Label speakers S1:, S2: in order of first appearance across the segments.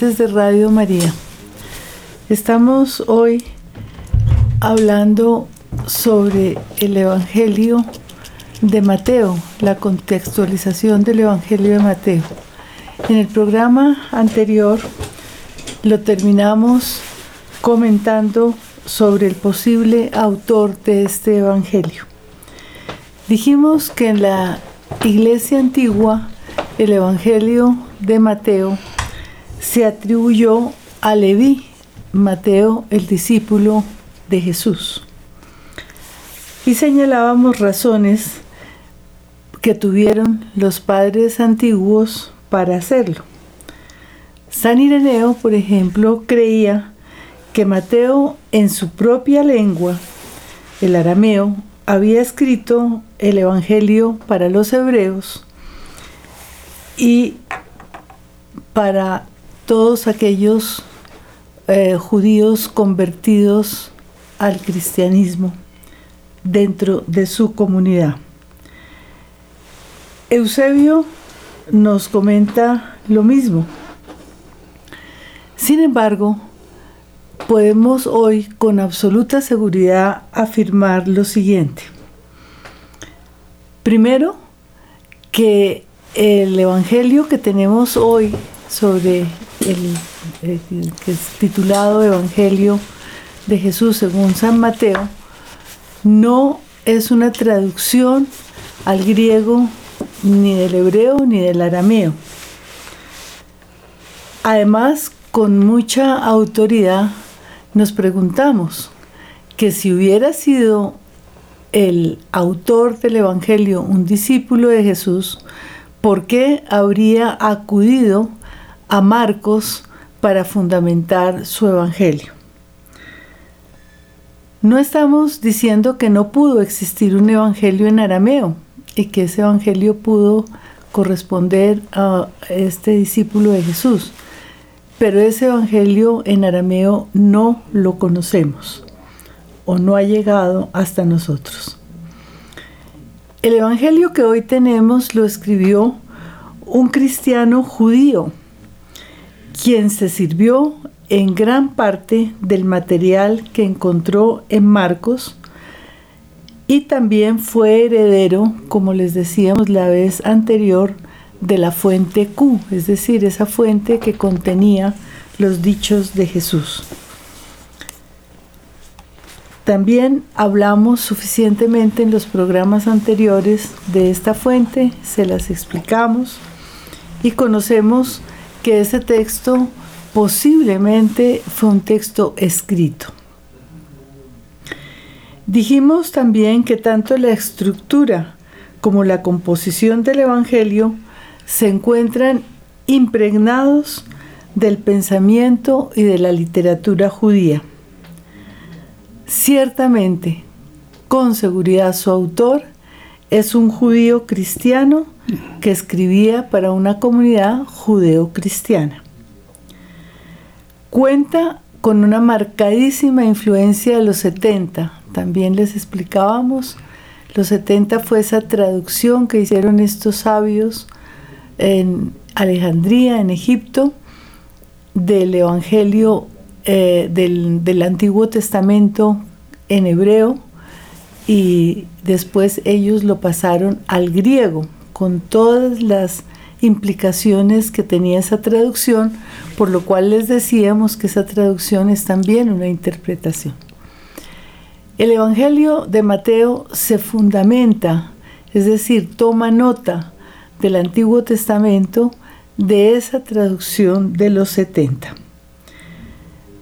S1: De Radio María, estamos hoy hablando sobre el Evangelio de Mateo, la contextualización del Evangelio de Mateo. En el programa anterior lo terminamos comentando sobre el posible autor de este Evangelio. Dijimos que en la iglesia antigua el Evangelio de Mateo se atribuyó a Leví, Mateo, el discípulo de Jesús. Y señalábamos razones que tuvieron los padres antiguos para hacerlo. San Ireneo, por ejemplo, creía que Mateo en su propia lengua, el arameo, había escrito el Evangelio para los hebreos y para todos aquellos eh, judíos convertidos al cristianismo dentro de su comunidad. Eusebio nos comenta lo mismo. Sin embargo, podemos hoy con absoluta seguridad afirmar lo siguiente. Primero, que el Evangelio que tenemos hoy sobre el, que es titulado Evangelio de Jesús según San Mateo, no es una traducción al griego ni del hebreo ni del arameo. Además, con mucha autoridad nos preguntamos que si hubiera sido el autor del Evangelio un discípulo de Jesús, ¿por qué habría acudido a Marcos para fundamentar su evangelio. No estamos diciendo que no pudo existir un evangelio en arameo y que ese evangelio pudo corresponder a este discípulo de Jesús, pero ese evangelio en arameo no lo conocemos o no ha llegado hasta nosotros. El evangelio que hoy tenemos lo escribió un cristiano judío quien se sirvió en gran parte del material que encontró en Marcos y también fue heredero, como les decíamos la vez anterior, de la fuente Q, es decir, esa fuente que contenía los dichos de Jesús. También hablamos suficientemente en los programas anteriores de esta fuente, se las explicamos y conocemos que ese texto posiblemente fue un texto escrito. Dijimos también que tanto la estructura como la composición del Evangelio se encuentran impregnados del pensamiento y de la literatura judía. Ciertamente, con seguridad su autor es un judío cristiano que escribía para una comunidad judeo-cristiana. Cuenta con una marcadísima influencia de los 70. También les explicábamos Los 70 fue esa traducción que hicieron estos sabios en Alejandría, en Egipto, del Evangelio eh, del, del Antiguo Testamento en hebreo y después ellos lo pasaron al griego con todas las implicaciones que tenía esa traducción, por lo cual les decíamos que esa traducción es también una interpretación. El Evangelio de Mateo se fundamenta, es decir, toma nota del Antiguo Testamento de esa traducción de los 70.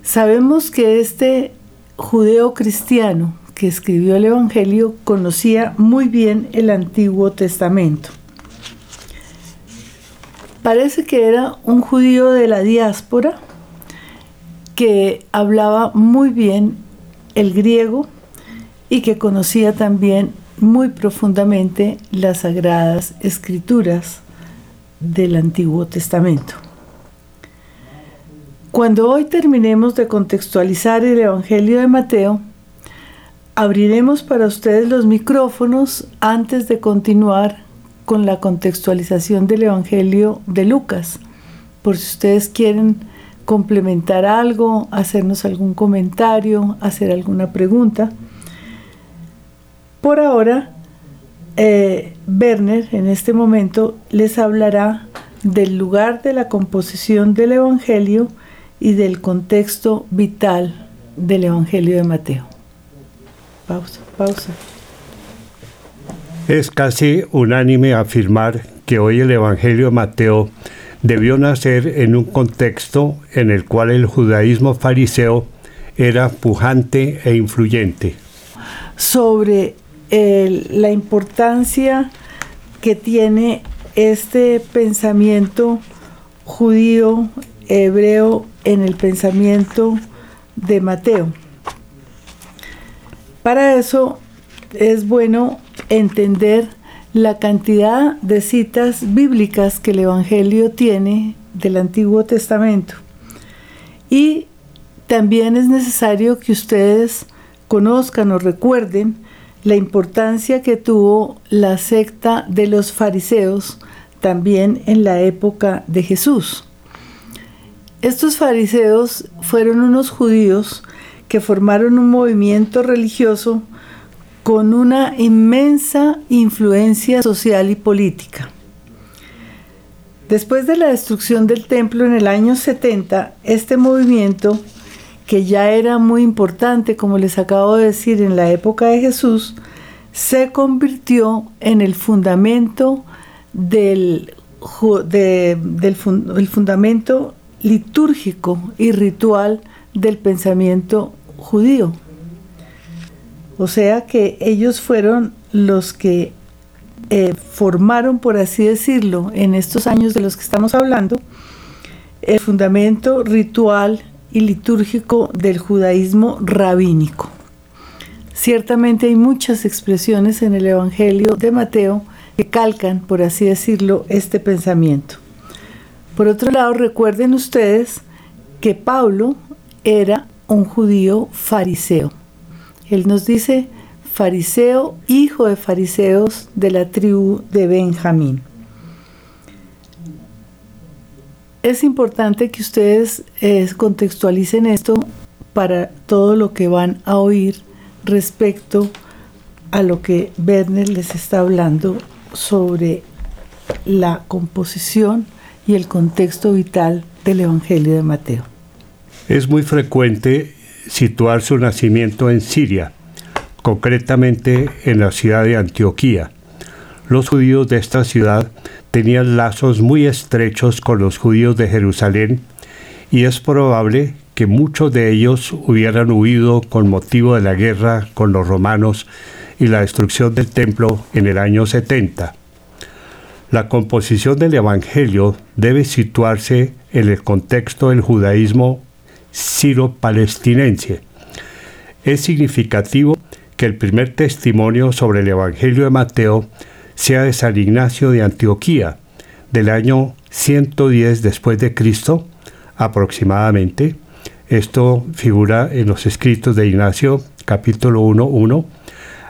S1: Sabemos que este judeo cristiano que escribió el Evangelio conocía muy bien el Antiguo Testamento. Parece que era un judío de la diáspora que hablaba muy bien el griego y que conocía también muy profundamente las sagradas escrituras del Antiguo Testamento. Cuando hoy terminemos de contextualizar el Evangelio de Mateo, abriremos para ustedes los micrófonos antes de continuar con la contextualización del Evangelio de Lucas, por si ustedes quieren complementar algo, hacernos algún comentario, hacer alguna pregunta. Por ahora, eh, Werner en este momento les hablará del lugar de la composición del Evangelio y del contexto vital del Evangelio de Mateo. Pausa, pausa.
S2: Es casi unánime afirmar que hoy el Evangelio de Mateo debió nacer en un contexto en el cual el judaísmo fariseo era pujante e influyente.
S1: Sobre la importancia que tiene este pensamiento judío, hebreo, en el pensamiento de Mateo. Para eso es bueno entender la cantidad de citas bíblicas que el Evangelio tiene del Antiguo Testamento. Y también es necesario que ustedes conozcan o recuerden la importancia que tuvo la secta de los fariseos también en la época de Jesús. Estos fariseos fueron unos judíos que formaron un movimiento religioso con una inmensa influencia social y política. Después de la destrucción del templo en el año 70, este movimiento que ya era muy importante, como les acabo de decir, en la época de Jesús, se convirtió en el fundamento del, fundamento litúrgico y ritual del pensamiento judío. O sea que ellos fueron los que eh, formaron, por así decirlo, en estos años de los que estamos hablando, el fundamento ritual y litúrgico del judaísmo rabínico. Ciertamente hay muchas expresiones en el Evangelio de Mateo que calcan, por así decirlo, este pensamiento. Por otro lado, recuerden ustedes que Pablo era un judío fariseo. Él nos dice fariseo, hijo de fariseos de la tribu de Benjamín. es importante que ustedes eh, contextualicen esto para todo lo que van a oír respecto a lo que Werner les está hablando sobre la composición y el contexto vital del Evangelio de Mateo.
S2: Es muy frecuente situar su nacimiento en Siria, concretamente en la ciudad de Antioquía. Los judíos de esta ciudad tenían lazos muy estrechos con los judíos de Jerusalén y es probable que muchos de ellos hubieran huido con motivo de la guerra con los romanos y la destrucción del templo en el año 70. La composición del Evangelio debe situarse en el contexto del judaísmo siro-palestinense. Es significativo que el primer testimonio sobre el Evangelio de Mateo sea de San Ignacio de Antioquía, del año 110 después de Cristo, aproximadamente. Esto figura en los escritos de Ignacio, capítulo 1.1,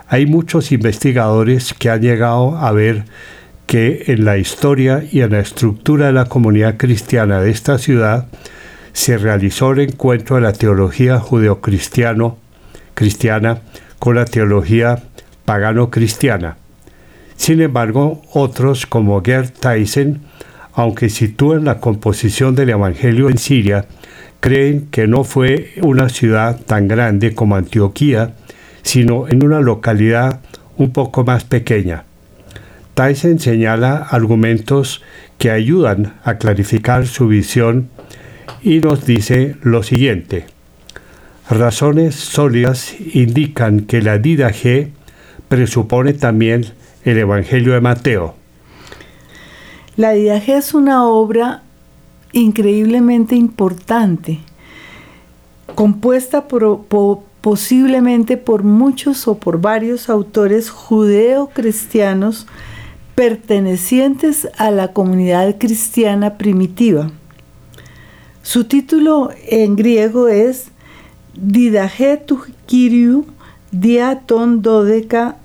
S2: Hay muchos investigadores que han llegado a ver que en la historia y en la estructura de la comunidad cristiana de esta ciudad se realizó el encuentro de la teología judeocristiano cristiana con la teología pagano-cristiana. Sin embargo, otros como Gerd Tyson, aunque sitúan la composición del Evangelio en Siria, creen que no fue una ciudad tan grande como Antioquía, sino en una localidad un poco más pequeña. Tyson señala argumentos que ayudan a clarificar su visión y nos dice lo siguiente. Razones sólidas indican que la G presupone también el Evangelio de Mateo.
S1: La G es una obra increíblemente importante, compuesta posiblemente por muchos o por varios autores judeo-cristianos pertenecientes a la comunidad cristiana primitiva. Su título en griego es Didagetu Kyriou diaton dodeca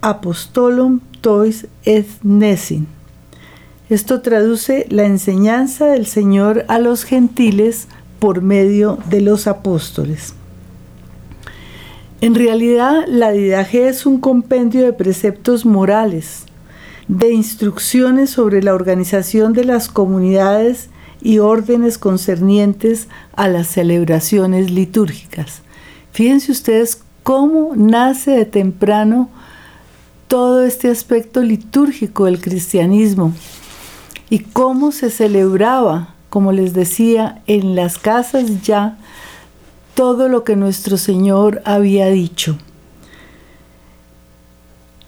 S1: apostolum tois et nesin. Esto traduce la enseñanza del Señor a los gentiles por medio de los apóstoles. En realidad, la Didaje es un compendio de preceptos morales, de instrucciones sobre la organización de las comunidades y órdenes concernientes a las celebraciones litúrgicas. Fíjense ustedes cómo nace de temprano todo este aspecto litúrgico del cristianismo y cómo se celebraba, como les decía, en las casas ya todo lo que nuestro Señor había dicho.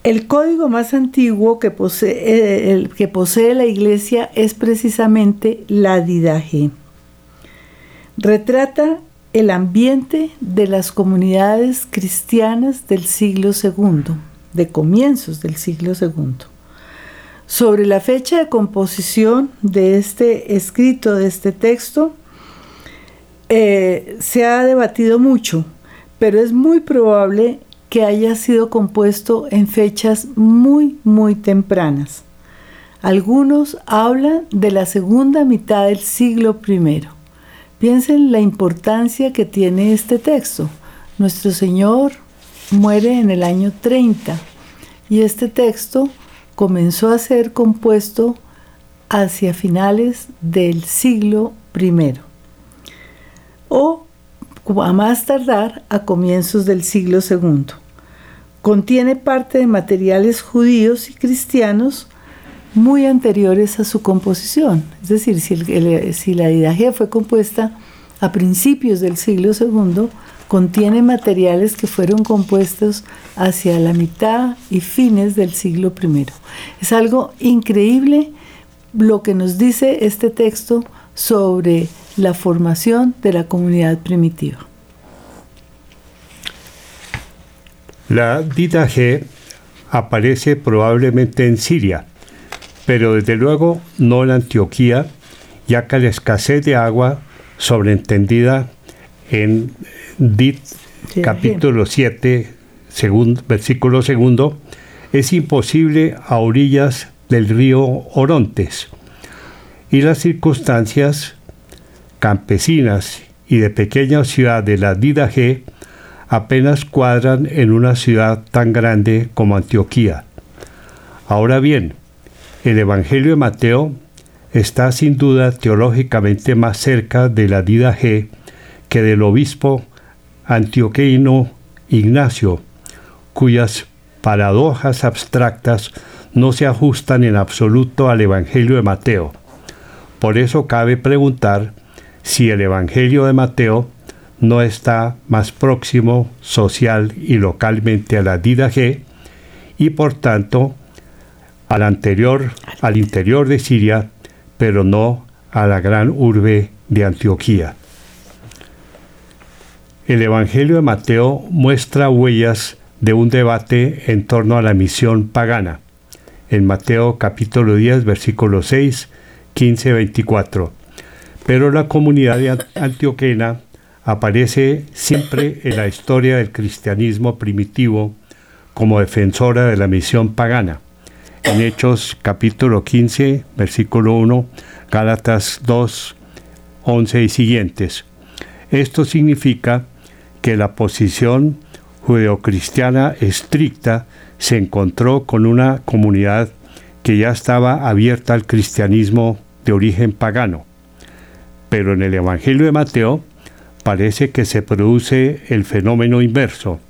S1: El código más antiguo que posee, eh, que posee la iglesia es precisamente la Didaje. Retrata el ambiente de las comunidades cristianas del siglo II, de comienzos del siglo II. Sobre la fecha de composición de este escrito, de este texto, eh, se ha debatido mucho, pero es muy probable que haya sido compuesto en fechas muy, muy tempranas. Algunos hablan de la segunda mitad del siglo I. Piensen la importancia que tiene este texto. Nuestro Señor muere en el año 30 y este texto comenzó a ser compuesto hacia finales del siglo I o a más tardar a comienzos del siglo II. Contiene parte de materiales judíos y cristianos muy anteriores a su composición. Es decir, si, la Didagia fue compuesta a principios del siglo II, contiene materiales que fueron compuestos hacia la mitad y fines del siglo I. Es algo increíble lo que nos dice este texto sobre la formación de la comunidad primitiva.
S2: La Dida G aparece probablemente en Siria, pero desde luego no en Antioquía, ya que la escasez de agua sobreentendida en Dit capítulo 7, versículo segundo, es imposible a orillas del río Orontes. Y las circunstancias campesinas y de pequeña ciudad de la G apenas cuadran en una ciudad tan grande como Antioquía. Ahora bien, el Evangelio de Mateo está sin duda teológicamente más cerca de la G que del obispo antioqueino Ignacio, cuyas paradojas abstractas no se ajustan en absoluto al Evangelio de Mateo. Por eso cabe preguntar si el Evangelio de Mateo no está más próximo social y localmente a la G y por tanto al anterior, al interior de Siria, pero no a la gran urbe de Antioquía. El Evangelio de Mateo muestra huellas de un debate en torno a la misión pagana. En Mateo capítulo 10, versículo 6, 15, 24 pero la comunidad antioquena aparece siempre en la historia del cristianismo primitivo como defensora de la misión pagana. En Hechos capítulo 15, versículo 1, Gálatas 2, 11 y siguientes. Esto significa que la posición judeocristiana estricta se encontró con una comunidad que ya estaba abierta al cristianismo de origen pagano. Pero en el Evangelio de Mateo parece que se produce el fenómeno inverso.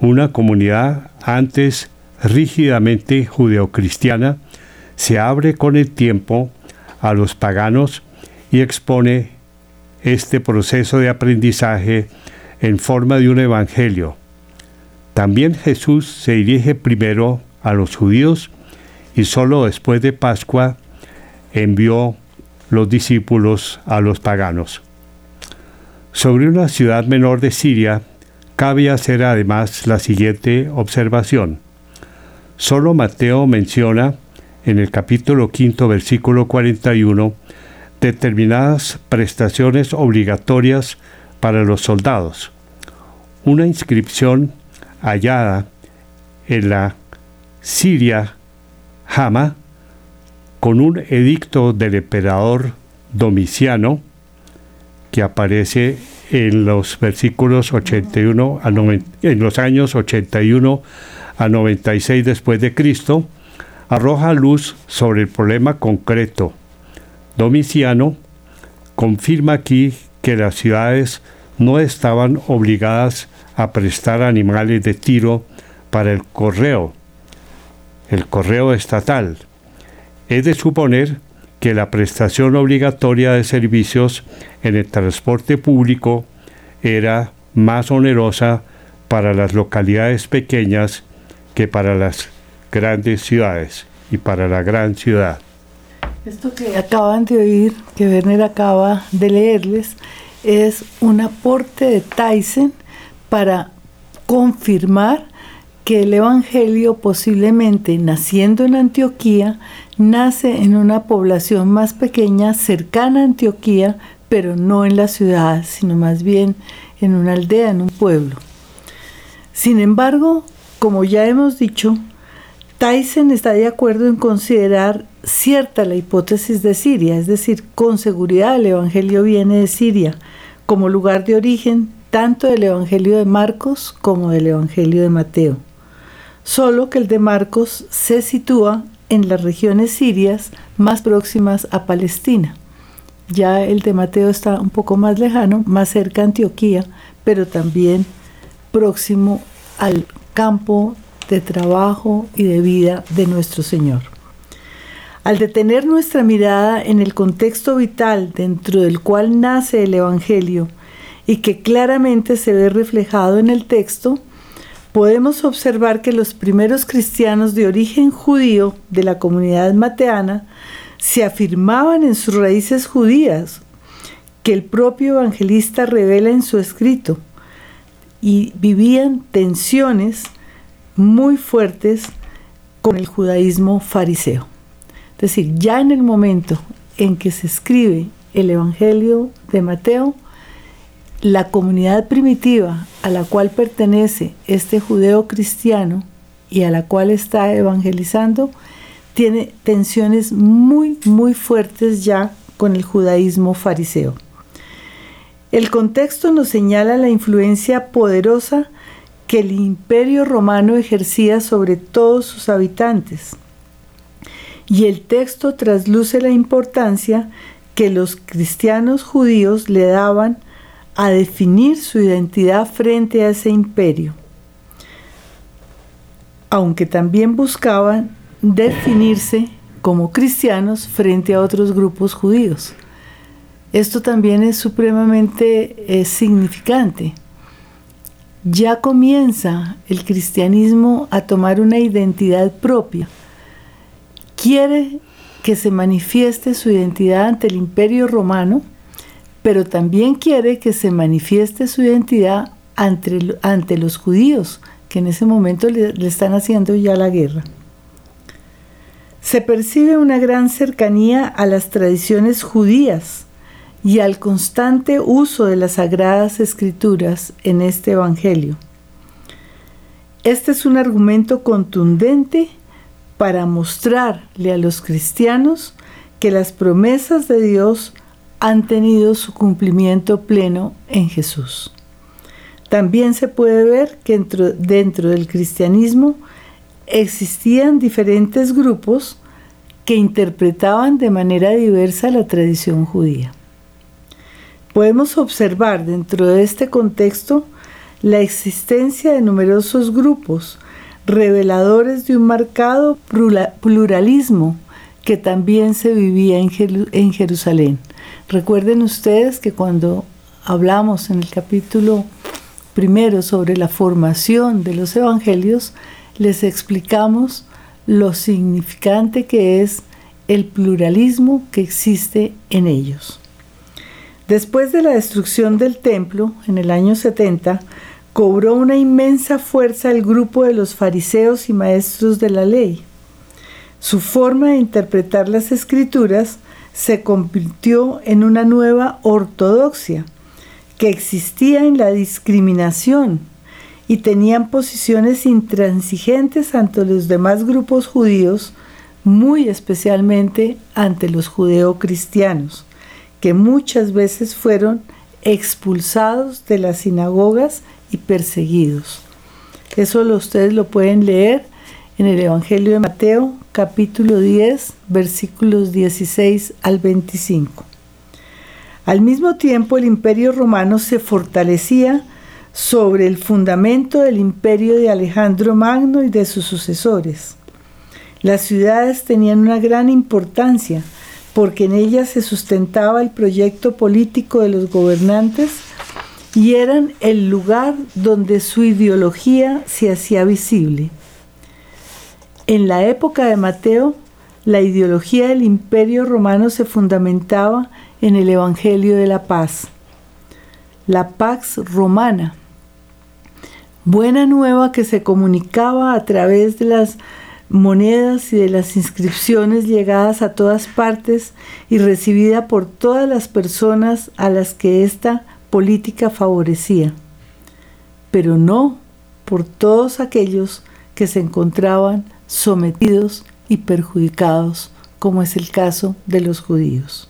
S2: Una comunidad antes rígidamente judeocristiana se abre con el tiempo a los paganos y expone este proceso de aprendizaje en forma de un evangelio. También Jesús se dirige primero a los judíos y solo después de Pascua envió los discípulos a los paganos. Sobre una ciudad menor de Siria, cabe hacer además la siguiente observación. Solo Mateo menciona en el capítulo quinto, versículo 41, determinadas prestaciones obligatorias para los soldados. Una inscripción hallada en la Siria Hama con un edicto del emperador Domiciano que aparece en los versículos 81 a en los años 81 a 96 después de Cristo arroja luz sobre el problema concreto. Domiciano confirma aquí que las ciudades no estaban obligadas a prestar animales de tiro para el correo, el correo estatal. Es de suponer que la prestación obligatoria de servicios en el transporte público era más onerosa para las localidades pequeñas que para las grandes ciudades y para la gran ciudad.
S1: Esto que acaban de oír, que Werner acaba de leerles, es un aporte de Tyson para confirmar que el Evangelio posiblemente naciendo en Antioquía, nace en una población más pequeña cercana a Antioquía, pero no en la ciudad, sino más bien en una aldea, en un pueblo. Sin embargo, como ya hemos dicho, Tyson está de acuerdo en considerar cierta la hipótesis de Siria, es decir, con seguridad el Evangelio viene de Siria como lugar de origen tanto del Evangelio de Marcos como del Evangelio de Mateo solo que el de Marcos se sitúa en las regiones sirias más próximas a Palestina. Ya el de Mateo está un poco más lejano, más cerca a Antioquía, pero también próximo al campo de trabajo y de vida de nuestro Señor. Al detener nuestra mirada en el contexto vital dentro del cual nace el Evangelio y que claramente se ve reflejado en el texto, podemos observar que los primeros cristianos de origen judío de la comunidad mateana se afirmaban en sus raíces judías, que el propio evangelista revela en su escrito, y vivían tensiones muy fuertes con el judaísmo fariseo. Es decir, ya en el momento en que se escribe el Evangelio de Mateo, la comunidad primitiva a la cual pertenece este judeo cristiano y a la cual está evangelizando, tiene tensiones muy, muy fuertes ya con el judaísmo fariseo. El contexto nos señala la influencia poderosa que el imperio romano ejercía sobre todos sus habitantes. Y el texto trasluce la importancia que los cristianos judíos le daban a definir su identidad frente a ese imperio, aunque también buscaban definirse como cristianos frente a otros grupos judíos. Esto también es supremamente eh, significante. Ya comienza el cristianismo a tomar una identidad propia. Quiere que se manifieste su identidad ante el imperio romano, pero también quiere que se manifieste su identidad ante, ante los judíos, que en ese momento le, le están haciendo ya la guerra. Se percibe una gran cercanía a las tradiciones judías y al constante uso de las sagradas escrituras en este Evangelio. Este es un argumento contundente para mostrarle a los cristianos que las promesas de Dios han tenido su cumplimiento pleno en Jesús. También se puede ver que dentro, del cristianismo existían diferentes grupos que interpretaban de manera diversa la tradición judía. Podemos observar dentro de este contexto la existencia de numerosos grupos reveladores de un marcado pluralismo que también se vivía en Jerusalén. Recuerden ustedes que cuando hablamos en el capítulo primero sobre la formación de los evangelios, les explicamos lo significante que es el pluralismo que existe en ellos. Después de la destrucción del templo en el año 70, cobró una inmensa fuerza el grupo de los fariseos y maestros de la ley. Su forma de interpretar las escrituras se convirtió en una nueva ortodoxia que existía en la discriminación y tenían posiciones intransigentes ante los demás grupos judíos, muy especialmente ante los judeocristianos, que muchas veces fueron expulsados de las sinagogas y perseguidos. Eso lo, ustedes lo pueden leer en el Evangelio de Mateo, capítulo 10, versículos 16 al 25. Al mismo tiempo, el imperio romano se fortalecía sobre el fundamento del imperio de Alejandro Magno y de sus sucesores. Las ciudades tenían una gran importancia porque en ellas se sustentaba el proyecto político de los gobernantes y eran el lugar donde su ideología se hacía visible. En la época de Mateo, la ideología del imperio romano se fundamentaba en el Evangelio de la Paz, la Pax Romana, buena nueva que se comunicaba a través de las monedas y de las inscripciones llegadas a todas partes y recibida por todas las personas a las que esta política favorecía, pero no por todos aquellos que se encontraban sometidos y perjudicados, como es el caso de los judíos.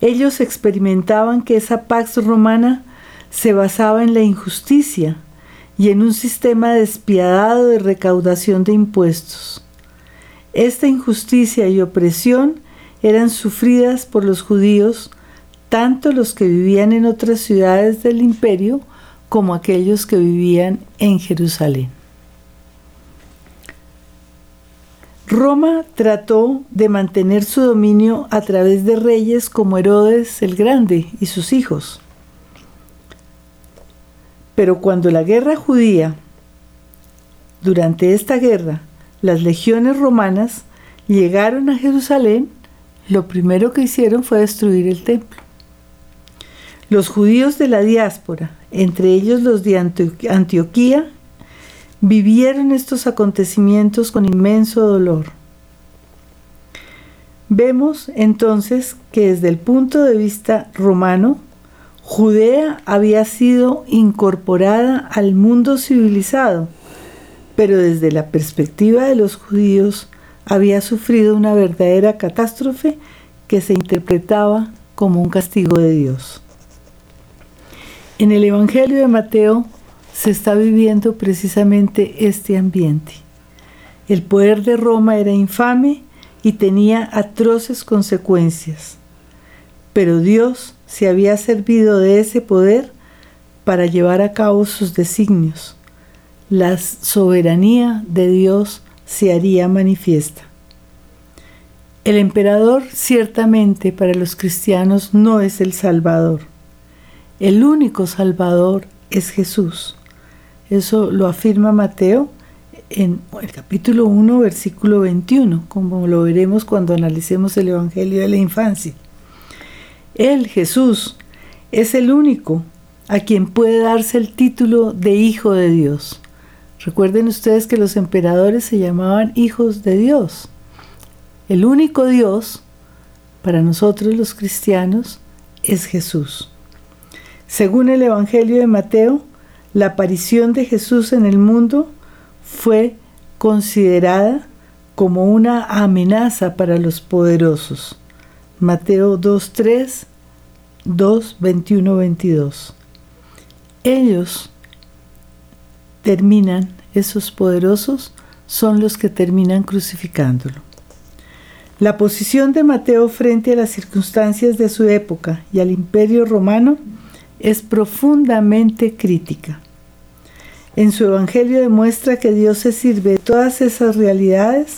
S1: Ellos experimentaban que esa pax romana se basaba en la injusticia y en un sistema despiadado de recaudación de impuestos. Esta injusticia y opresión eran sufridas por los judíos, tanto los que vivían en otras ciudades del imperio como aquellos que vivían en Jerusalén. Roma trató de mantener su dominio a través de reyes como Herodes el Grande y sus hijos. Pero cuando la guerra judía, durante esta guerra, las legiones romanas llegaron a Jerusalén, lo primero que hicieron fue destruir el templo. Los judíos de la diáspora, entre ellos los de Antioquía vivieron estos acontecimientos con inmenso dolor. Vemos entonces que desde el punto de vista romano, Judea había sido incorporada al mundo civilizado, pero desde la perspectiva de los judíos había sufrido una verdadera catástrofe que se interpretaba como un castigo de Dios. En el Evangelio de Mateo se está viviendo precisamente este ambiente. El poder de Roma era infame y tenía atroces consecuencias, pero Dios se había servido de ese poder para llevar a cabo sus designios. La soberanía de Dios se haría manifiesta. El emperador ciertamente para los cristianos no es el Salvador. El único Salvador es Jesús. Eso lo afirma Mateo en el capítulo 1, versículo 21, como lo veremos cuando analicemos el Evangelio de la infancia. Él, Jesús, es el único a quien puede darse el título de Hijo de Dios. Recuerden ustedes que los emperadores se llamaban hijos de Dios. El único Dios, para nosotros los cristianos, es Jesús. Según el Evangelio de Mateo, la aparición de Jesús en el mundo fue considerada como una amenaza para los poderosos. Mateo 2.3, 2, 21, 22. Ellos terminan, esos poderosos son los que terminan crucificándolo. La posición de Mateo frente a las circunstancias de su época y al imperio romano es profundamente crítica. En su Evangelio demuestra que Dios se sirve de todas esas realidades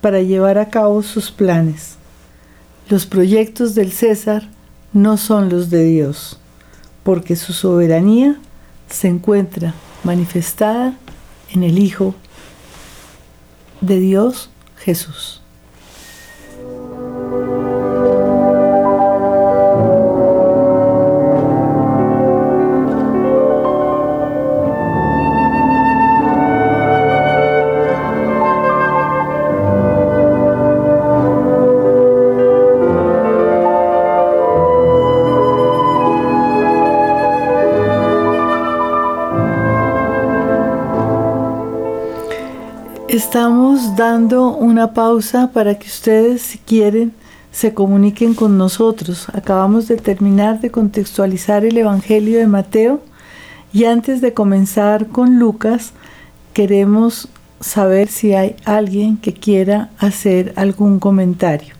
S1: para llevar a cabo sus planes. Los proyectos del César no son los de Dios, porque su soberanía se encuentra manifestada en el Hijo de Dios Jesús. Dando una pausa para que ustedes, si quieren, se comuniquen con nosotros. Acabamos de terminar de contextualizar el Evangelio de Mateo y antes de comenzar con Lucas, queremos saber si hay alguien que quiera hacer algún comentario.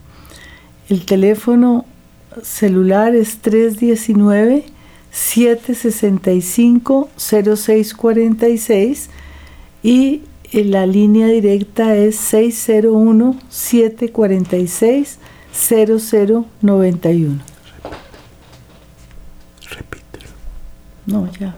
S1: El teléfono celular es 319 765 0646 y la línea directa es 601-746-0091.
S2: Repítelo.
S1: No, ya.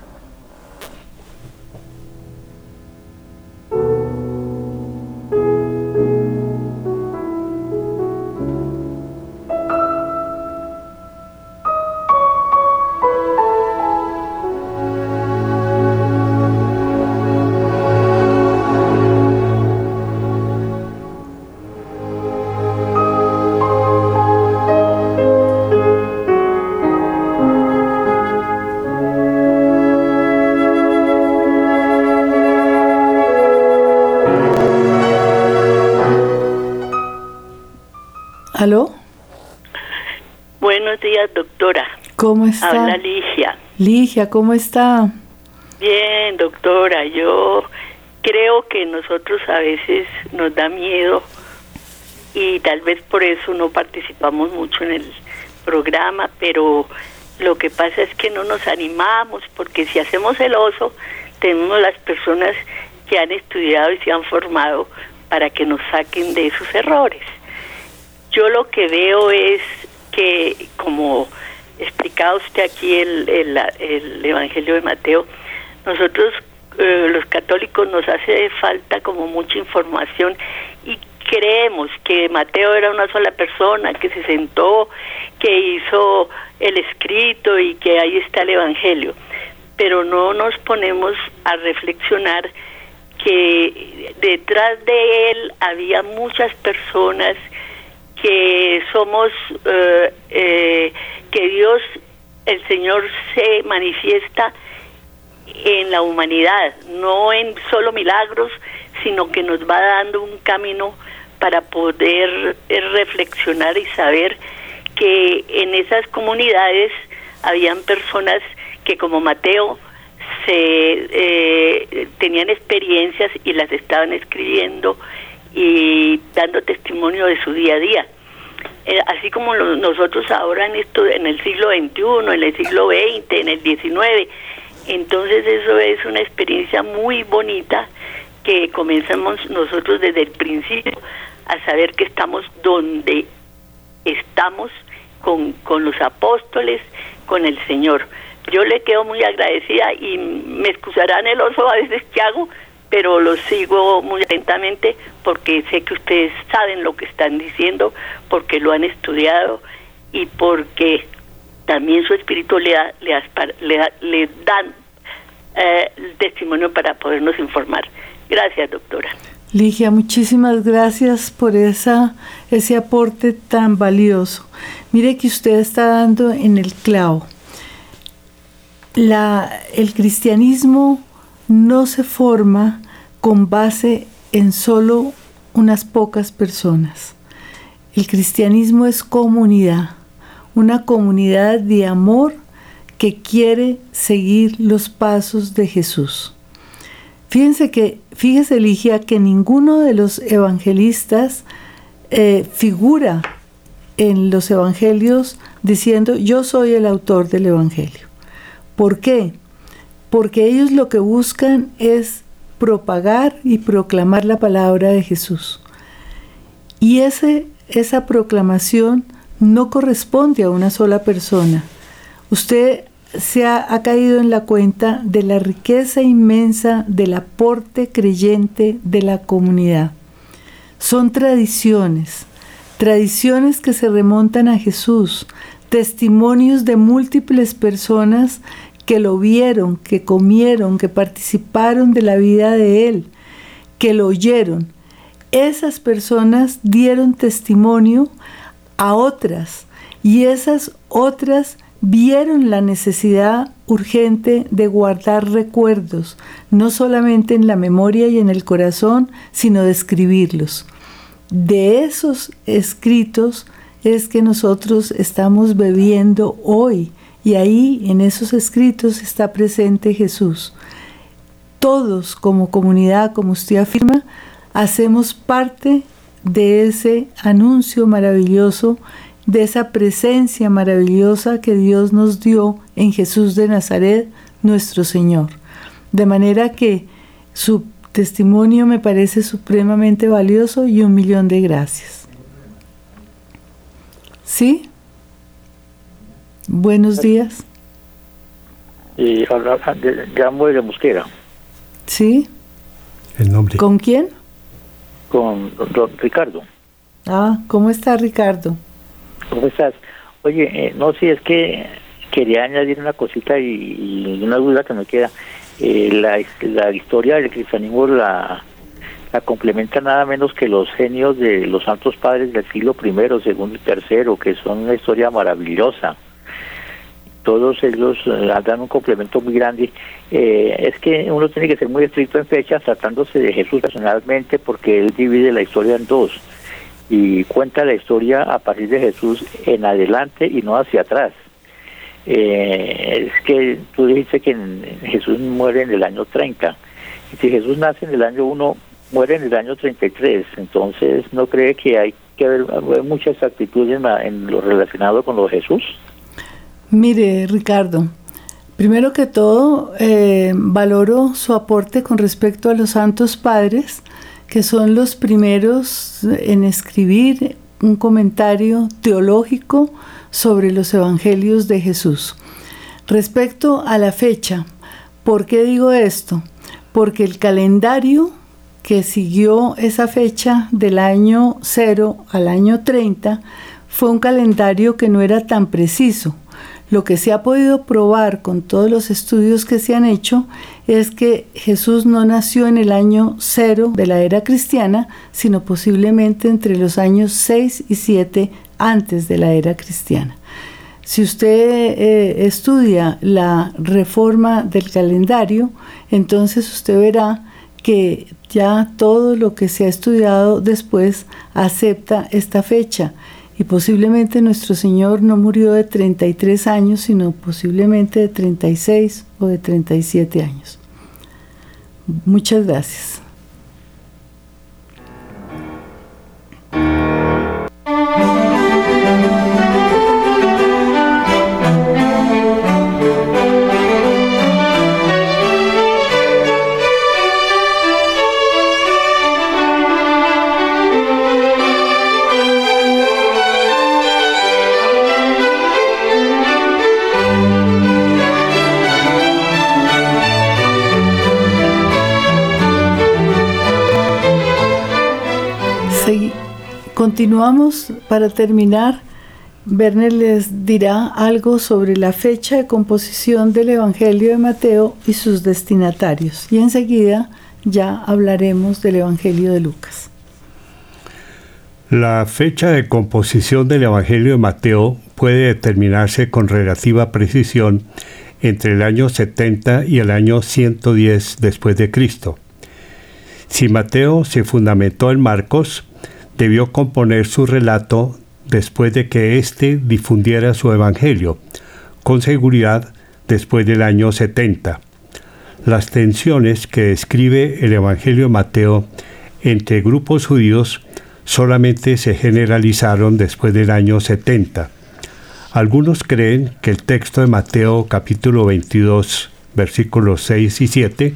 S1: ¿Aló?
S3: Buenos días, doctora.
S1: ¿Cómo está?
S3: Habla Ligia.
S1: Ligia, ¿cómo está?
S3: Bien, doctora. Yo creo que nosotros a veces nos da miedo y tal vez por eso no participamos mucho en el programa, pero lo que pasa es que no nos animamos porque si hacemos el oso, tenemos las personas que han estudiado y se han formado para que nos saquen de esos errores. Yo lo que veo es que, como explicaba usted aquí el, el, Evangelio de Mateo, nosotros eh, los católicos nos hace falta como mucha información y creemos que Mateo era una sola persona que se sentó, que hizo el escrito y que ahí está el Evangelio, pero no nos ponemos a reflexionar que detrás de él había muchas personas que somos, eh, eh, que Dios, el Señor se manifiesta en la humanidad, no en solo milagros, sino que nos va dando un camino para poder eh, reflexionar y saber que en esas comunidades habían personas que como Mateo se tenían experiencias y las estaban escribiendo y dando testimonio de su día a día. Eh, así como nosotros ahora en esto en el siglo XXI, en el siglo XX, en el XIX, entonces eso es una experiencia muy bonita que comenzamos nosotros desde el principio a saber que estamos donde estamos con, con los apóstoles, con el Señor. Yo le quedo muy agradecida y me excusarán el oso a veces que hago, pero los sigo muy atentamente porque sé que ustedes saben lo que están diciendo, porque lo han estudiado y porque también su espíritu le, le, dan eh, testimonio para podernos informar. Gracias, doctora.
S1: Ligia, muchísimas gracias por esa, ese aporte tan valioso. Mire que usted está dando en el clavo. el cristianismo no se forma con base en solo unas pocas personas. El cristianismo es comunidad, una comunidad de amor que quiere seguir los pasos de Jesús. Fíjense que, fíjese Ligia, que ninguno de los evangelistas eh, figura en los evangelios diciendo yo soy el autor del evangelio. ¿Por qué? Porque ellos lo que buscan es propagar y proclamar la palabra de Jesús. Y ese, esa proclamación no corresponde a una sola persona. Usted se ha, ha, caído en la cuenta de la riqueza inmensa del aporte creyente de la comunidad. Son tradiciones, tradiciones que se remontan a Jesús, testimonios de múltiples personas que lo vieron, que comieron, que participaron de la vida de Él, que lo oyeron. Esas personas dieron testimonio a otras y esas otras vieron la necesidad urgente de guardar recuerdos, no solamente en la memoria y en el corazón, sino de escribirlos. De esos escritos es que nosotros estamos bebiendo hoy y ahí en esos escritos está presente Jesús. Todos como comunidad, como usted afirma, hacemos parte de ese anuncio maravilloso, de esa presencia maravillosa que Dios nos dio en Jesús de Nazaret, nuestro Señor. De manera que su testimonio me parece supremamente valioso y un millón de gracias. ¿Sí? Buenos días.
S4: Y habla, llamo de Mosquera.
S1: ¿Sí?
S2: El nombre.
S1: ¿Con quién?
S4: Con Ricardo.
S1: Ah, ¿cómo está Ricardo?
S4: ¿Cómo estás? Oye, eh, no, si es que quería añadir una cosita y, una duda que me queda. Eh, la, la historia del cristianismo la, la complementa nada menos que los genios de los santos padres del siglo I, segundo y tercero, que son una historia maravillosa todos ellos eh, dan un complemento muy grande. Eh, es que uno tiene que ser muy estricto en fechas tratándose de Jesús personalmente porque él divide la historia en dos y cuenta la historia a partir de Jesús en adelante y no hacia atrás. Eh, es que tú dijiste que Jesús muere en el año 30 y si Jesús nace en el año 1, muere en el año 33, entonces no cree que hay que haber, muchas actitudes en lo relacionado con lo de Jesús.
S1: Mire, Ricardo, primero que todo, eh, valoro su aporte con respecto a los santos padres, que son los primeros en escribir un comentario teológico sobre los evangelios de Jesús. Respecto a la fecha, ¿por qué digo esto? Porque el calendario que siguió esa fecha del año 0 al año 30 fue un calendario que no era tan preciso lo que se ha podido probar con todos los estudios que se han hecho es que Jesús no nació en el año cero de la era cristiana, sino posiblemente entre los años 6 y 7 antes de la era cristiana. Si usted eh, estudia la reforma del calendario, entonces usted verá que ya todo lo que se ha estudiado después acepta esta fecha y posiblemente nuestro Señor no murió de 33 años, sino posiblemente de 36 o de 37 años. Muchas gracias. Continuamos para terminar. Werner les dirá algo sobre la fecha de composición del Evangelio de Mateo y sus destinatarios. Y enseguida ya hablaremos del Evangelio de Lucas.
S2: La fecha de composición del Evangelio de Mateo puede determinarse con relativa precisión entre el año 70 y el año 110 después de Cristo. Si Mateo se fundamentó en Marcos, debió componer su relato después de que éste difundiera su evangelio, con seguridad después del año 70. Las tensiones que describe el Evangelio Mateo entre grupos judíos solamente se generalizaron después del año 70. Algunos creen que el texto de Mateo capítulo 22 versículos 6 y 7,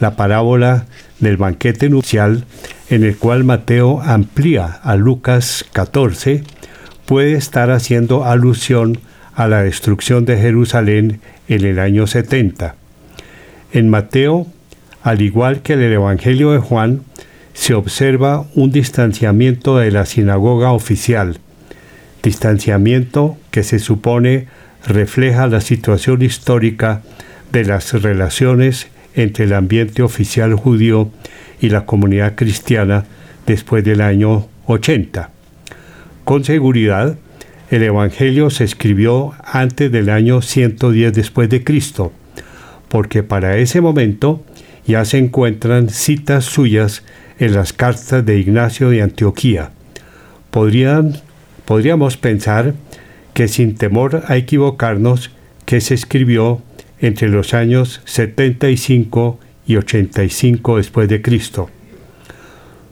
S2: la parábola del banquete nupcial en el cual Mateo amplía a Lucas 14, puede estar haciendo alusión a la destrucción de Jerusalén en el año 70. En Mateo, al igual que en el Evangelio de Juan, se observa un distanciamiento de la sinagoga oficial, distanciamiento que se supone refleja la situación histórica de las relaciones entre el ambiente oficial judío y la comunidad cristiana después del año 80. Con seguridad, el Evangelio se escribió antes del año 110 después de Cristo, porque para ese momento ya se encuentran citas suyas en las cartas de Ignacio de Antioquía. Podrían, podríamos pensar que sin temor a equivocarnos, que se escribió entre los años 75 y 85 después de Cristo.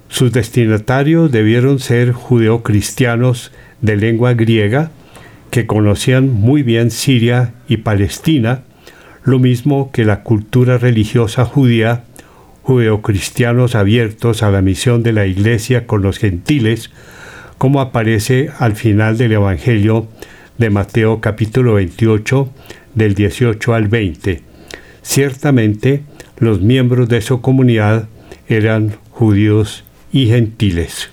S2: Sus destinatarios debieron ser judeocristianos de lengua griega que conocían muy bien Siria y Palestina, lo mismo que la cultura religiosa judía, judeocristianos abiertos a la misión de la Iglesia con los gentiles, como aparece al final del Evangelio de Mateo capítulo 28, del 18 al 20. Ciertamente los miembros de su comunidad eran judíos y gentiles.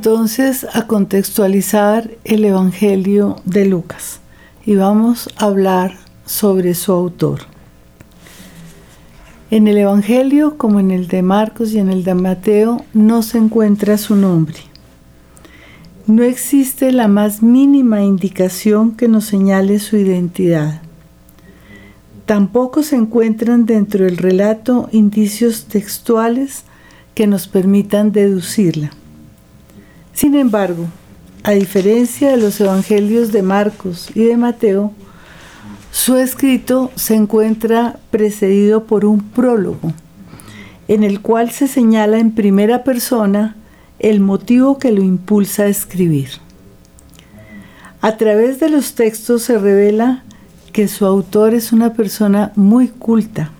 S1: Entonces a contextualizar el Evangelio de Lucas y vamos a hablar sobre su autor. En el Evangelio, como en el de Marcos y en el de Mateo, no se encuentra su nombre. No existe la más mínima indicación que nos señale su identidad. Tampoco se encuentran dentro del relato indicios textuales que nos permitan deducirla. Sin embargo, a diferencia de los evangelios de Marcos y de Mateo, su escrito se encuentra precedido por un prólogo, en el cual se señala en primera persona el motivo que lo impulsa a escribir. A través de los textos se revela que su autor es una persona muy culta,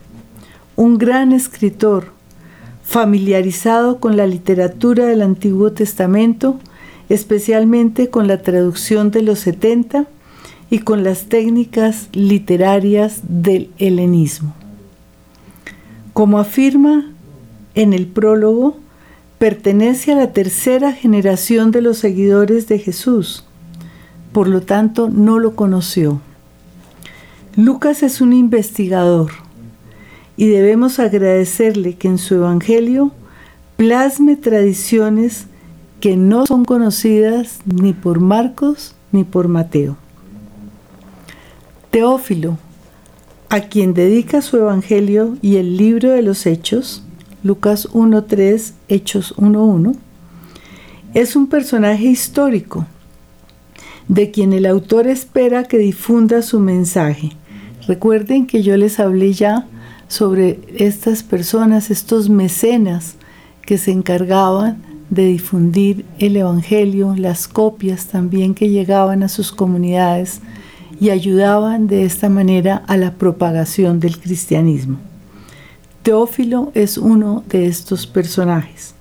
S1: un gran escritor, familiarizado con la literatura del Antiguo Testamento, especialmente con la traducción de los 70 y con las técnicas literarias del helenismo. Como afirma en el prólogo, pertenece a la tercera generación de los seguidores de Jesús, por lo tanto no lo conoció. Lucas es un investigador, y debemos agradecerle que en su Evangelio plasme tradiciones que no son conocidas ni por Marcos ni por Mateo. Teófilo, a quien dedica su Evangelio y el libro de los Hechos, Lucas 1.3, Hechos 1.1, es un personaje histórico de quien el autor espera que difunda su mensaje. Recuerden que yo les hablé ya sobre estas personas, estos mecenas que se encargaban de difundir el Evangelio, las copias también que llegaban a sus comunidades y ayudaban de esta manera a la propagación del cristianismo. Teófilo es uno de estos personajes.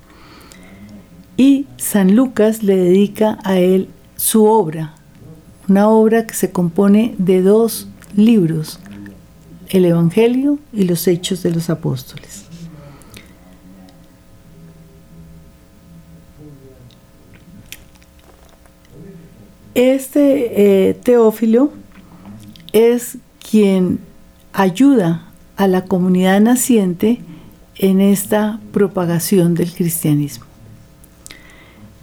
S1: Y San Lucas le dedica a él su obra, una obra que se compone de dos libros, el Evangelio y los Hechos de los Apóstoles. Este eh, Teófilo es quien ayuda a la comunidad naciente en esta propagación del cristianismo.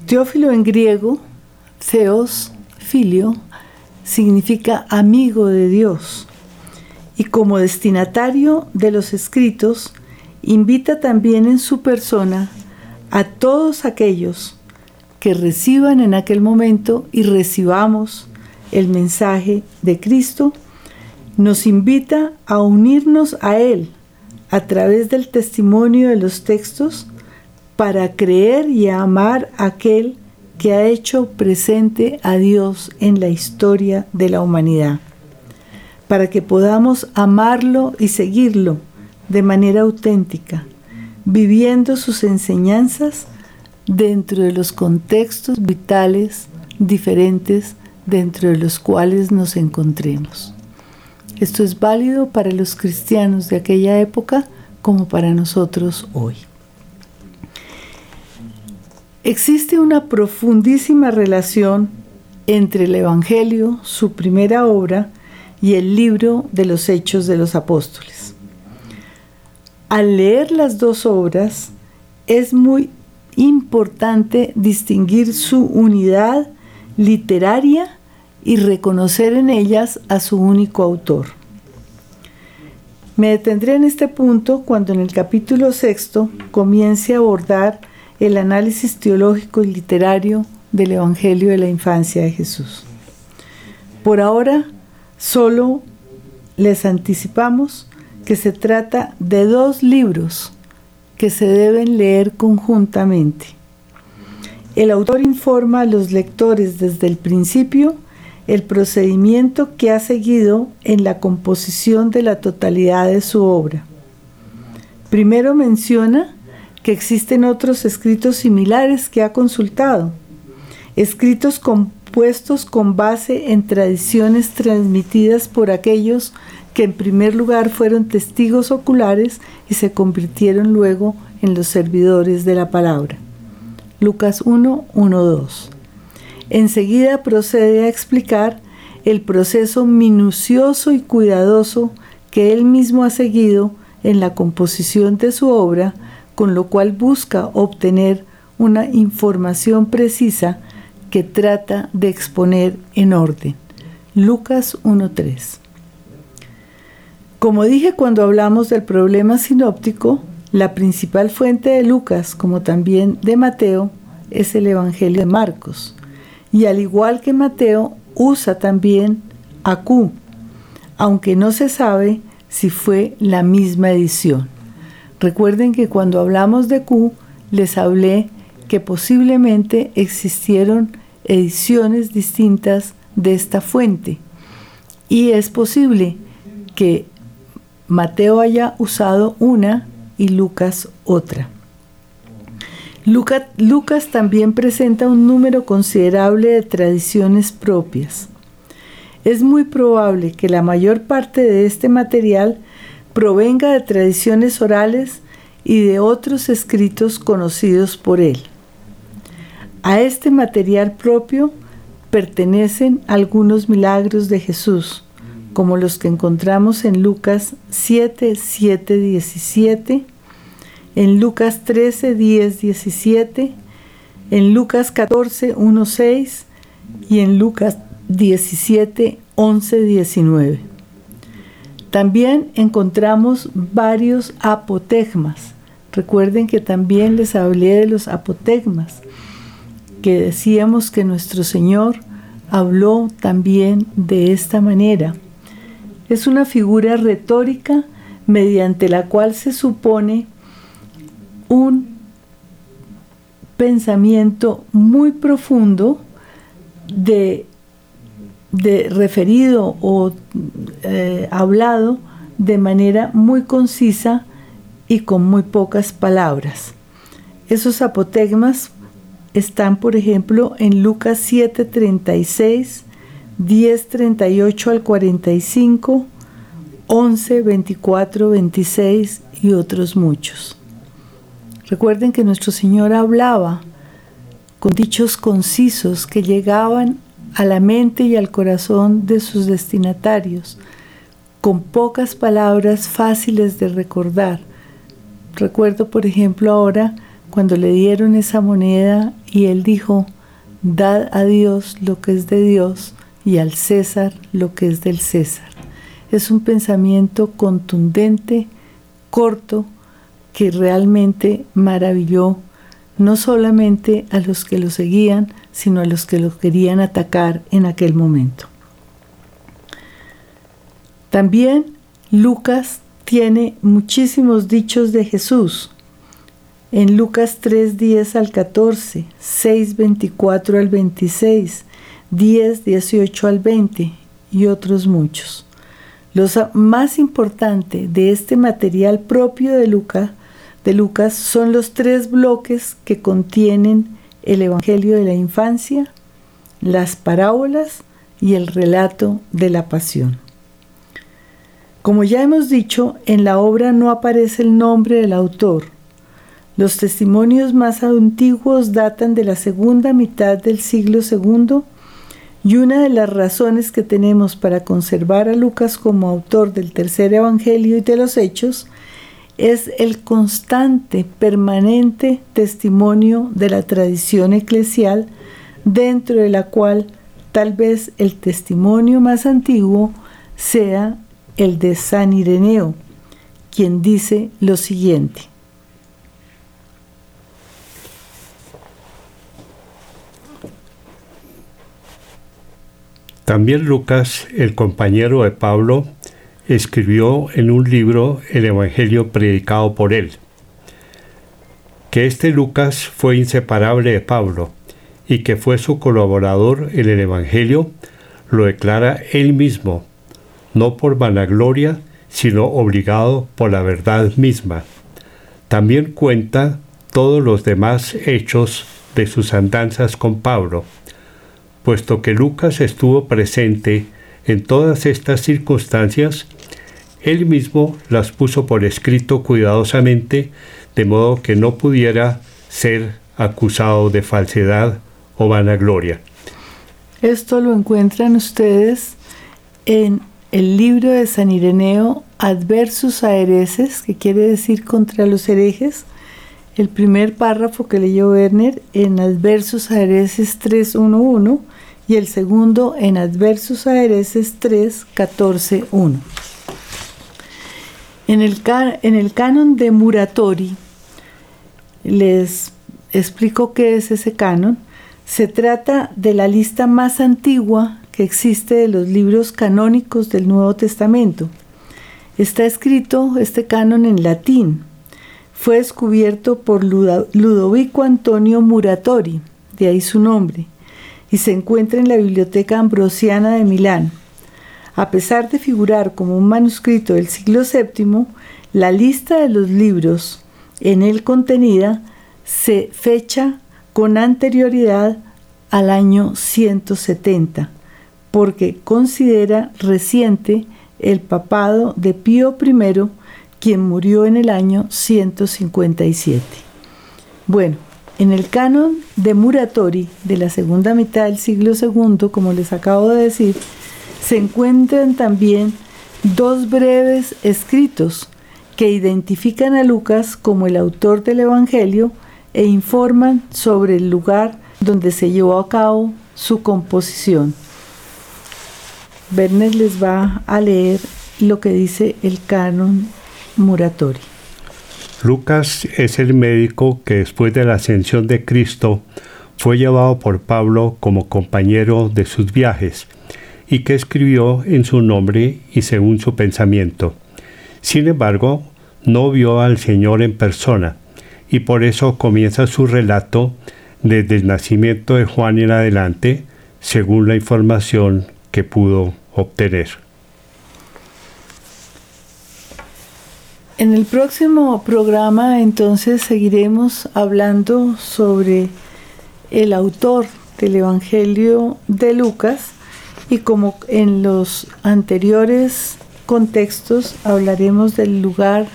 S1: Teófilo en griego, Theos, filio, significa amigo de Dios y como destinatario de los escritos invita también en su persona a todos aquellos que reciban en aquel momento y recibamos el mensaje de Cristo, nos invita a unirnos a Él a través del testimonio de los textos para creer y amar a aquel que ha hecho presente a Dios en la historia de la humanidad, para que podamos amarlo y seguirlo de manera auténtica, viviendo sus enseñanzas dentro de los contextos vitales diferentes dentro de los cuales nos encontremos. Esto es válido para los cristianos de aquella época como para nosotros hoy. Existe una profundísima relación entre el Evangelio, su primera obra, y el libro de los Hechos de los Apóstoles. Al leer las dos obras, es muy importante distinguir su unidad literaria y reconocer en ellas a su único autor. Me detendré en este punto cuando en el capítulo sexto comience a abordar el análisis teológico y literario del Evangelio de la infancia de Jesús. Por ahora, solo les anticipamos que se trata de dos libros que se deben leer conjuntamente. El autor informa a los lectores desde el principio el procedimiento que ha seguido en la composición de la totalidad de su obra. Primero menciona que existen otros escritos similares que ha consultado, escritos con base en tradiciones transmitidas por aquellos que en primer lugar fueron testigos oculares y se convirtieron luego en los servidores de la palabra. Lucas 1, 1, 2. Enseguida procede a explicar el proceso minucioso y cuidadoso que él mismo ha seguido en la composición de su obra con lo cual busca obtener una información precisa que trata de exponer en orden. Lucas 1.3. Como dije cuando hablamos del problema sinóptico, la principal fuente de Lucas, como también de Mateo, es el Evangelio de Marcos. Y al igual que Mateo, usa también Q, aunque no se sabe si fue la misma edición. Recuerden que cuando hablamos de Q, les hablé que posiblemente existieron ediciones distintas de esta fuente. Y es posible que Mateo haya usado una y Lucas otra. Lucas también presenta un número considerable de tradiciones propias. Es muy probable que la mayor parte de este material provenga de tradiciones orales y de otros escritos conocidos por él. A este material propio pertenecen algunos milagros de Jesús, como los que encontramos en Lucas 7, 7, 17, en Lucas 13, 10, 17, en Lucas 14, 1, 6 y en Lucas 17, 11, 19. También encontramos varios apotegmas. Recuerden que también les hablé de los apotegmas, que decíamos que nuestro Señor habló también de esta manera. Es una figura retórica mediante la cual se supone un pensamiento muy profundo de, referido o eh, hablado de manera muy concisa y con muy pocas palabras. Esos apotegmas están, por ejemplo, en Lucas 7:36, 10:38 al 45, 11, 24, 26 y otros muchos. Recuerden que nuestro Señor hablaba con dichos concisos que llegaban a la mente y al corazón de sus destinatarios, con pocas palabras fáciles de recordar. Recuerdo, por ejemplo, ahora cuando le dieron esa moneda y él dijo, dad a Dios lo que es de Dios y al César lo que es del César. Es un pensamiento contundente, corto, que realmente maravilló no solamente a los que lo seguían, sino a los que lo querían atacar en aquel momento. También Lucas tiene muchísimos dichos de Jesús. En Lucas 3, 10 al 14, 6, 24 al 26, 10, 18 al 20 y otros muchos. Lo más importante de este material propio de Lucas de Lucas son los tres bloques que contienen el Evangelio de la infancia, las parábolas y el relato de la pasión. Como ya hemos dicho, en la obra no aparece el nombre del autor. Los testimonios más antiguos datan de la segunda mitad del siglo II y una de las razones que tenemos para conservar a Lucas como autor del tercer Evangelio y de los Hechos es el constante, permanente testimonio de la tradición eclesial dentro de la cual tal vez el testimonio más antiguo sea el de San Ireneo, quien dice lo siguiente.
S2: También Lucas, el compañero de Pablo, escribió en un libro el Evangelio predicado por él. Que este Lucas fue inseparable de Pablo y que fue su colaborador en el Evangelio, lo declara él mismo, no por vanagloria, sino obligado por la verdad misma. También cuenta todos los demás hechos de sus andanzas con Pablo, puesto que Lucas estuvo presente en todas estas circunstancias, él mismo las puso por escrito cuidadosamente, de modo que no pudiera ser acusado de falsedad o vanagloria.
S1: Esto lo encuentran ustedes en el libro de San Ireneo, Adversus a hereses, que quiere decir contra los herejes, el primer párrafo que leyó Werner en Adversus a hereses 3.1.1 y el segundo en Adversus Aereses 3, 14, 1. En el, en el canon de Muratori, les explico qué es ese canon. Se trata de la lista más antigua que existe de los libros canónicos del Nuevo Testamento. Está escrito este canon en latín. Fue descubierto por Ludovico Antonio Muratori, de ahí su nombre y se encuentra en la Biblioteca Ambrosiana de Milán. A pesar de figurar como un manuscrito del siglo VII, la lista de los libros en él contenida se fecha con anterioridad al año 170, porque considera reciente el papado de Pío I, quien murió en el año 157. Bueno, en el canon de Muratori de la segunda mitad del siglo II, como les acabo de decir, se encuentran también dos breves escritos que identifican a Lucas como el autor del Evangelio e informan sobre el lugar donde se llevó a cabo su composición. Werner les va a leer lo que dice el canon Muratori.
S2: Lucas es el médico que después de la ascensión de Cristo fue llevado por Pablo como compañero de sus viajes y que escribió en su nombre y según su pensamiento. Sin embargo, no vio al Señor en persona y por eso comienza su relato desde el nacimiento de Juan en adelante, según la información que pudo obtener.
S1: En el próximo programa entonces seguiremos hablando sobre el autor del Evangelio de Lucas y como en los anteriores contextos hablaremos del lugar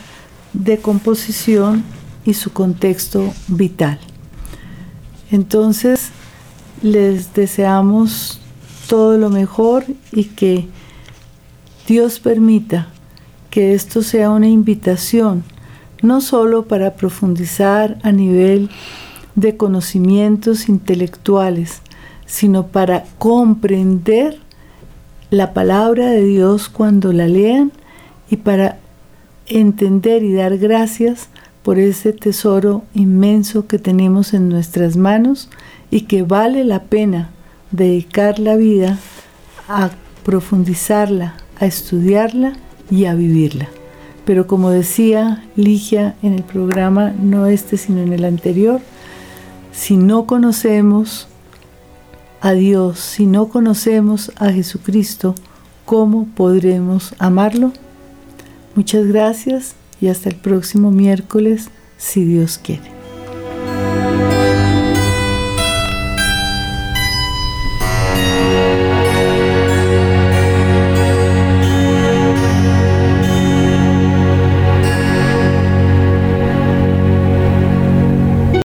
S1: de composición y su contexto vital. Entonces, les deseamos todo lo mejor y que Dios permita que esto sea una invitación, no solo para profundizar a nivel de conocimientos intelectuales, sino para comprender la palabra de Dios cuando la lean y para entender y dar gracias por ese tesoro inmenso que tenemos en nuestras manos y que vale la pena dedicar la vida a profundizarla, a estudiarla y a vivirla. Pero como decía Ligia en el programa, no este sino en el anterior, si no conocemos a Dios, si no conocemos a Jesucristo, ¿cómo podremos amarlo? Muchas gracias y hasta el próximo miércoles, si Dios quiere.